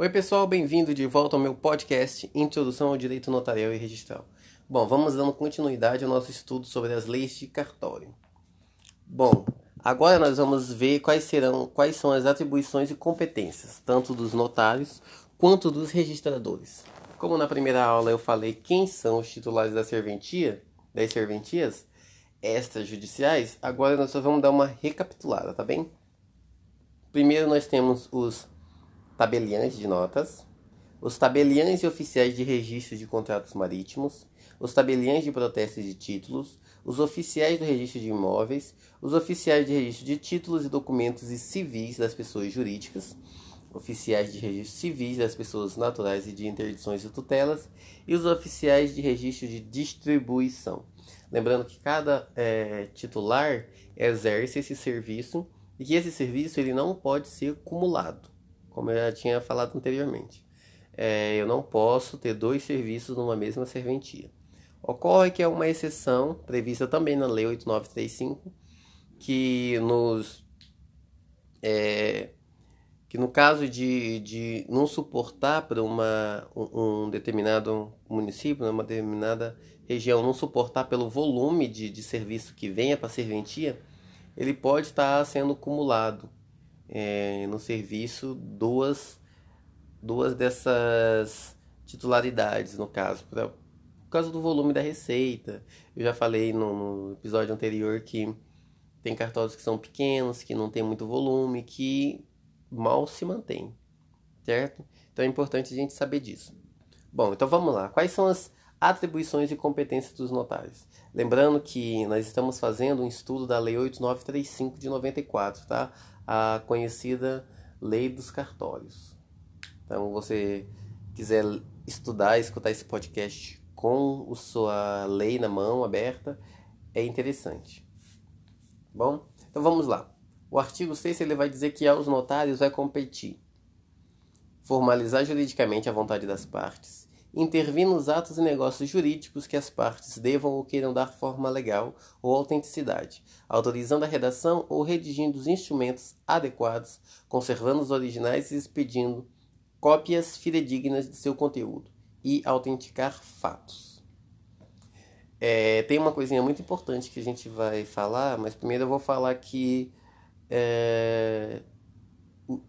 Oi, pessoal, bem-vindo de volta ao meu podcast Introdução ao Direito Notarial e Registral. Bom, vamos dando continuidade ao nosso estudo sobre as leis de cartório. Bom, agora nós vamos ver quais serão, quais são as atribuições e competências, tanto dos notários quanto dos registradores. Como na primeira aula eu falei quem são os titulares da serventia, das serventias extrajudiciais, agora nós só vamos dar uma recapitulada, tá bem? Primeiro nós temos os tabeliães de notas, os tabeliães e oficiais de registro de contratos marítimos, os tabeliães de protestos de títulos, os oficiais do registro de imóveis, os oficiais de registro de títulos e documentos e civis das pessoas jurídicas, oficiais de registro civis das pessoas naturais e de interdições e tutelas, e os oficiais de registro de distribuição. Lembrando que cada é, titular exerce esse serviço e que esse serviço ele não pode ser acumulado como eu já tinha falado anteriormente. É, eu não posso ter dois serviços numa mesma serventia. Ocorre que é uma exceção prevista também na Lei 8935, que nos é, que no caso de, de não suportar para uma, um, um, determinado município, né, uma determinada região, não suportar pelo volume de, de serviço que venha para a serventia, ele pode estar sendo acumulado é, no serviço duas, duas dessas titularidades, no caso, pra, por causa do volume da receita. Eu já falei no, no episódio anterior que tem cartórios que são pequenos, que não tem muito volume, que mal se mantém, certo? Então é importante a gente saber disso. Bom, então vamos lá. Quais são as atribuições e competências dos notários? Lembrando que nós estamos fazendo um estudo da Lei 8935 de 94, tá? A conhecida lei dos cartórios. Então, você quiser estudar, escutar esse podcast com a sua lei na mão aberta, é interessante. Bom, então vamos lá. O artigo 6 ele vai dizer que aos notários vai competir formalizar juridicamente a vontade das partes, intervir nos atos e negócios jurídicos que as partes devam ou queiram dar forma legal ou autenticidade, autorizando a redação ou redigindo os instrumentos adequados, conservando os originais e expedindo cópias fidedignas de seu conteúdo e autenticar fatos. É, tem uma coisinha muito importante que a gente vai falar, mas primeiro eu vou falar que é,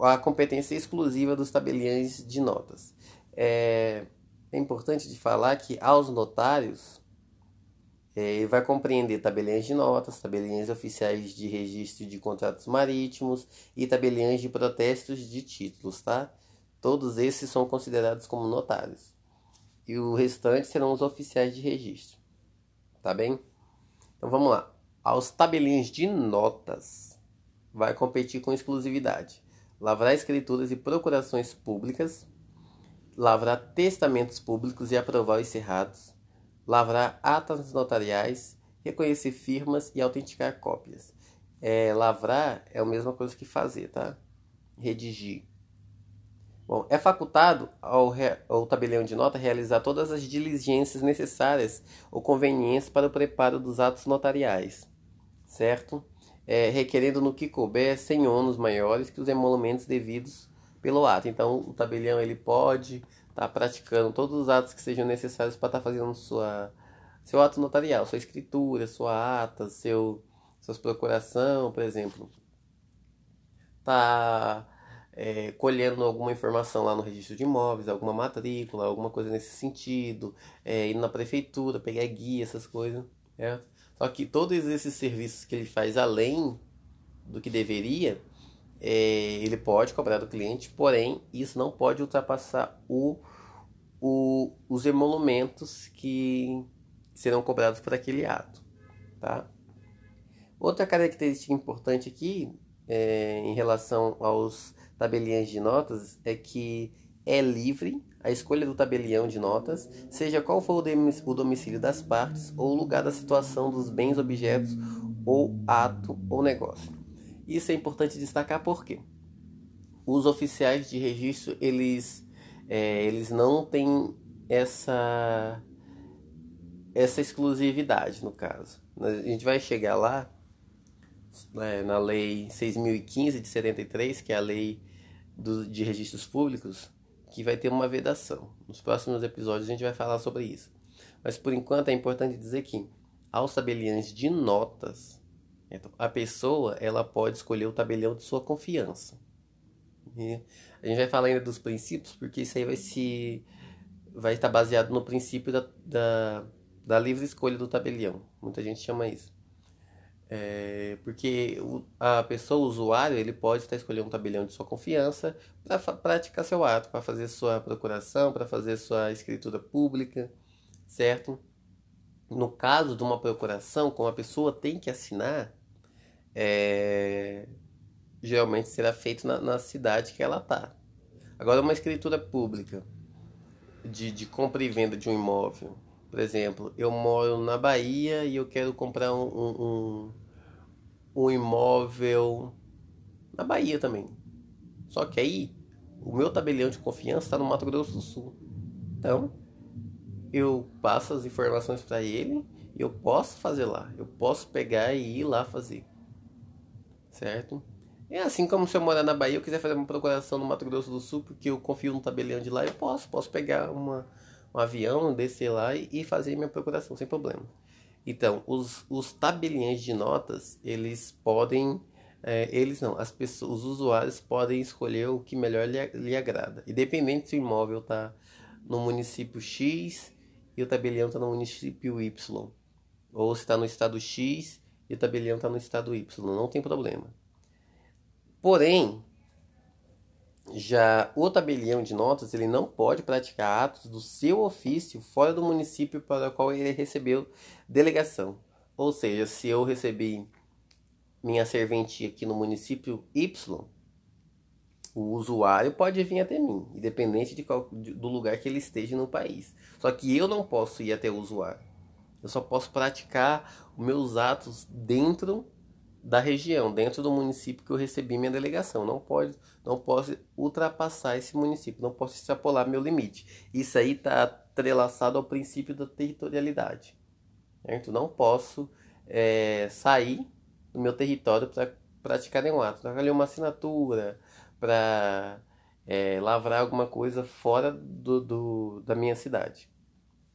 a competência exclusiva dos tabeliões de notas. É, é importante de falar que aos notários é, ele vai compreender tabeliões de notas, tabeliões oficiais de registro de contratos marítimos e tabeliões de protestos de títulos, tá? Todos esses são considerados como notários. E o restante serão os oficiais de registro. Tá bem? Então vamos lá. Aos tabeliões de notas vai competir com exclusividade. Lavrar escrituras e procurações públicas, lavrar testamentos públicos e aprovar os cerrados, lavrar atas notariais, reconhecer firmas e autenticar cópias. É, lavrar é a mesma coisa que fazer, tá? Redigir. Bom, é facultado ao, ao tabelião de nota realizar todas as diligências necessárias ou convenientes para o preparo dos atos notariais, certo? É, requerendo no que couber sem ônus maiores que os emolumentos devidos pelo ato. Então, o tabelião ele pode estar tá praticando todos os atos que sejam necessários para estar tá fazendo sua, seu ato notarial, sua escritura, sua ata, seu, suas procuração, por exemplo. Tá é, colhendo alguma informação lá no registro de imóveis, alguma matrícula, alguma coisa nesse sentido, é, indo na prefeitura, pegar guia, essas coisas, certo? Só que todos esses serviços que ele faz além do que deveria, ele pode cobrar do cliente, porém isso não pode ultrapassar o, o, os emolumentos que serão cobrados por aquele ato. Tá? Outra característica importante aqui é, em relação aos tabeliões de notas é que é livre a escolha do tabelião de notas, seja qual for o domicílio das partes ou o lugar da situação dos bens, objetos ou ato ou negócio. Isso é importante destacar porque os oficiais de registro eles, é, eles não têm essa essa exclusividade no caso. A gente vai chegar lá né, na lei 6.015 de 73, que é a lei do, de registros públicos, que vai ter uma vedação. Nos próximos episódios a gente vai falar sobre isso. Mas por enquanto é importante dizer que aos tabeliões de notas, então, a pessoa ela pode escolher o tabelião de sua confiança. E a gente vai falar ainda dos princípios, porque isso aí vai se vai estar baseado no princípio da, da, da livre escolha do tabelião. Muita gente chama isso. É, porque o, a pessoa, o usuário, ele pode estar escolhendo um tabelião de sua confiança para praticar seu ato, para fazer sua procuração, para fazer sua escritura pública, certo? No caso de uma procuração, como a pessoa tem que assinar, é, geralmente será feito na, na cidade que ela está. Agora, uma escritura pública de, de compra e venda de um imóvel, por exemplo, eu moro na Bahia e eu quero comprar um, um, um imóvel na Bahia também. Só que aí, o meu tabelião de confiança está no Mato Grosso do Sul. Então, eu passo as informações para ele e eu posso fazer lá. Eu posso pegar e ir lá fazer. Certo? É assim como se eu morar na Bahia eu quiser fazer uma procuração no Mato Grosso do Sul, porque eu confio no tabelião de lá, eu posso. Posso pegar uma, um avião, descer lá e, e fazer minha procuração sem problema. Então, os, os tabeliões de notas, eles podem. É, eles não, as pessoas, os usuários podem escolher o que melhor lhe, lhe agrada. Independente se o imóvel está no município X e o tabelião está no município Y. Ou se está no estado X e o tabelião está no estado Y. Não tem problema. Porém, já o tabelião de notas ele não pode praticar atos do seu ofício fora do município para o qual ele recebeu delegação. Ou seja, se eu recebi minha serventia aqui no município Y, o usuário pode vir até mim, independente de qual, do lugar que ele esteja no país. Só que eu não posso ir até o usuário. Eu só posso praticar os meus atos dentro da região, dentro do município que eu recebi minha delegação. Não pode, não posso ultrapassar esse município, não posso extrapolar meu limite. Isso aí está atrelaçado ao princípio da territorialidade. Certo? Não posso é, sair do meu território para praticar nenhum ato. Trocar ali uma assinatura, para é, lavrar alguma coisa fora do, do, da minha cidade.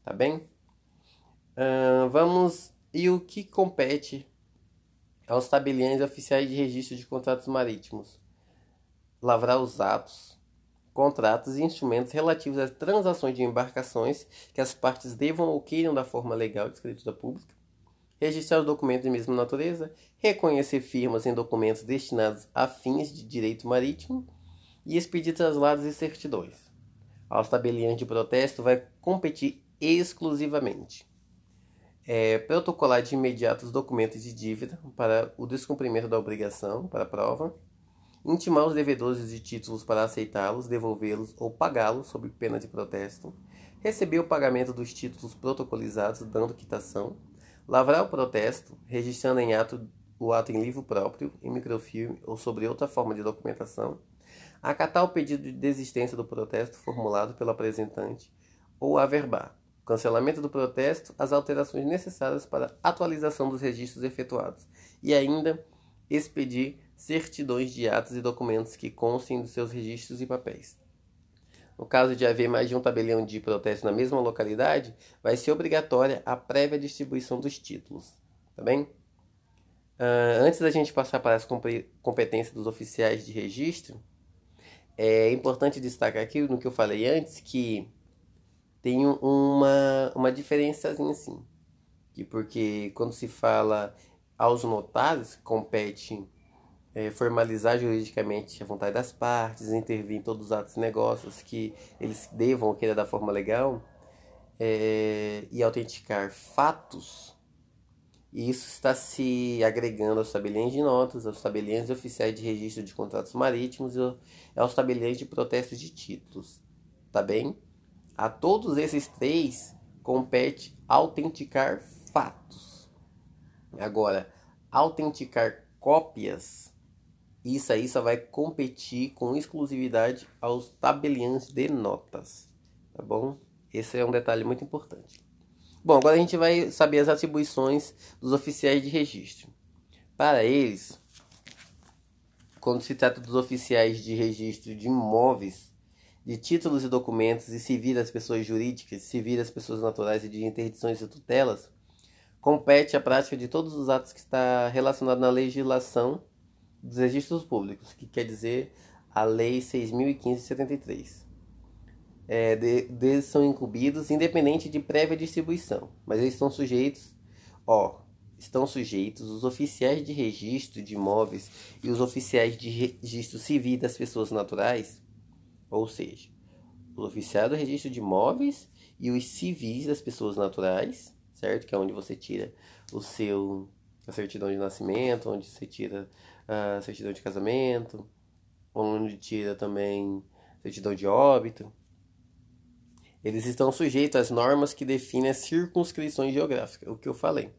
Tá bem? Vamos. E o que compete aos tabeliões oficiais de registro de contratos marítimos. Lavrar os atos, contratos e instrumentos relativos às transações de embarcações que as partes devam ou queiram da forma legal de escritura pública. Registrar os documentos de mesma natureza, reconhecer firmas em documentos destinados a fins de direito marítimo e expedir traslados e certidões. Aos tabeliões de protesto vai competir exclusivamente é, protocolar de imediato os documentos de dívida para o descumprimento da obrigação para a prova, intimar os devedores de títulos para aceitá-los, devolvê-los ou pagá-los sob pena de protesto, receber o pagamento dos títulos protocolizados dando quitação, lavrar o protesto, registrando em ato o ato em livro próprio, em microfilme ou sobre outra forma de documentação, acatar o pedido de desistência do protesto formulado pelo apresentante ou averbar cancelamento do protesto, as alterações necessárias para atualização dos registros efetuados e ainda expedir certidões de atos e documentos que constem dos seus registros e papéis. No caso de haver mais de um tabelião de protesto na mesma localidade, vai ser obrigatória a prévia distribuição dos títulos. Tá bem? Uh, antes da gente passar para as competências dos oficiais de registro, é importante destacar aqui no que eu falei antes que tem uma, uma diferençazinha assim. Que porque quando se fala aos notários, compete é, formalizar juridicamente a vontade das partes, intervir em todos os atos e negócios que eles devam ou da forma legal é, e autenticar fatos. E isso está se agregando aos tabeliões de notas, aos tabeliões oficiais de registro de contratos marítimos e aos tabeliões de protestos de títulos. Tá bem? A todos esses três compete autenticar fatos. Agora, autenticar cópias, isso aí só vai competir com exclusividade aos tabeliães de notas, tá bom? Esse é um detalhe muito importante. Bom, agora a gente vai saber as atribuições dos oficiais de registro. Para eles, quando se trata dos oficiais de registro de imóveis, de títulos e documentos e civil das pessoas jurídicas, civil das pessoas naturais e de interdições e tutelas, compete a prática de todos os atos que está relacionado na legislação dos registros públicos, que quer dizer a Lei 6.015-73. É, de, deles são incumbidos independente de prévia distribuição, mas eles estão sujeitos, ó, estão sujeitos os oficiais de registro de imóveis e os oficiais de registro civil das pessoas naturais, ou seja, os oficiais do registro de imóveis e os civis das pessoas naturais, certo? Que é onde você tira o seu a certidão de nascimento, onde você tira a certidão de casamento, onde tira também certidão de óbito. Eles estão sujeitos às normas que definem as circunscrições geográficas, o que eu falei.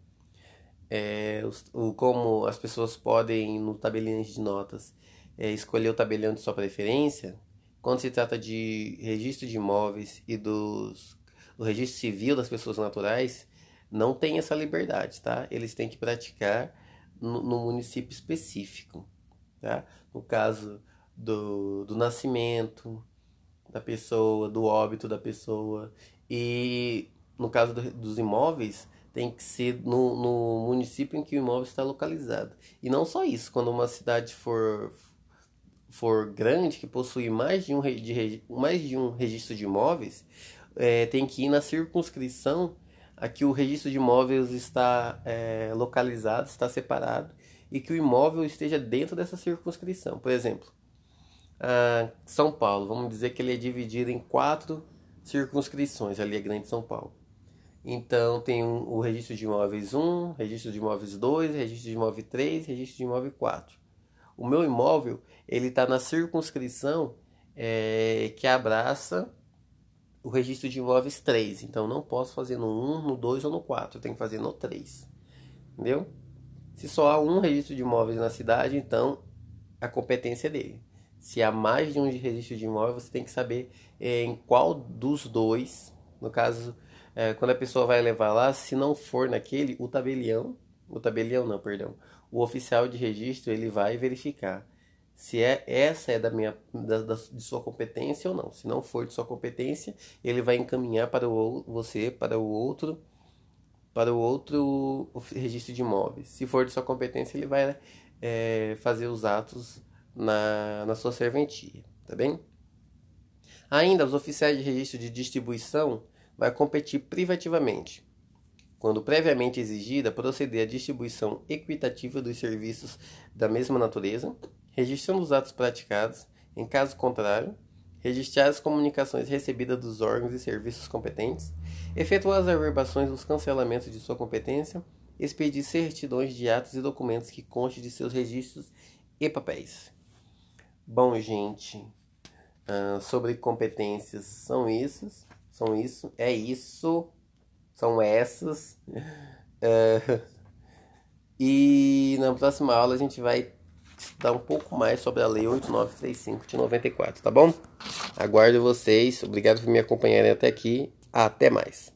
É, o, como as pessoas podem, no tabelião de notas, é, escolher o tabelião de sua preferência, quando se trata de registro de imóveis e dos, do registro civil das pessoas naturais, não tem essa liberdade, tá? Eles têm que praticar no, no município específico, tá? No caso do, do nascimento da pessoa, do óbito da pessoa e no caso do, dos imóveis tem que ser no, no município em que o imóvel está localizado. E não só isso, quando uma cidade for for grande, que possui mais de um, de, mais de um registro de imóveis, é, tem que ir na circunscrição a que o registro de imóveis está é, localizado, está separado e que o imóvel esteja dentro dessa circunscrição. Por exemplo, São Paulo, vamos dizer que ele é dividido em quatro circunscrições, ali é Grande São Paulo. Então tem um, o registro de imóveis 1, registro de imóveis 2, registro de imóvel 3, registro de imóvel 4. O meu imóvel ele está na circunscrição é, que abraça o registro de imóveis 3. Então não posso fazer no 1, no 2 ou no 4. Eu tenho que fazer no 3. Entendeu? Se só há um registro de imóveis na cidade, então a competência é dele. Se há mais de um registro de imóveis, você tem que saber é, em qual dos dois, no caso, é, quando a pessoa vai levar lá, se não for naquele, o tabelião, o tabelião não, perdão, o oficial de registro ele vai verificar se é essa é da minha da, da, de sua competência ou não. Se não for de sua competência, ele vai encaminhar para o, você para o outro para o outro registro de imóveis. Se for de sua competência, ele vai é, fazer os atos na, na sua serventia, tá bem? Ainda, os oficiais de registro de distribuição vai competir privativamente, quando previamente exigida, proceder à distribuição equitativa dos serviços da mesma natureza, registrando os atos praticados, em caso contrário, registrar as comunicações recebidas dos órgãos e serviços competentes, efetuar as averbações dos cancelamentos de sua competência, expedir certidões de atos e documentos que constem de seus registros e papéis. Bom, gente, uh, sobre competências são isso, são isso, é isso, são essas. Uh, e na próxima aula a gente vai estudar um pouco mais sobre a Lei 8935 de 94, tá bom? Aguardo vocês. Obrigado por me acompanharem até aqui. Até mais.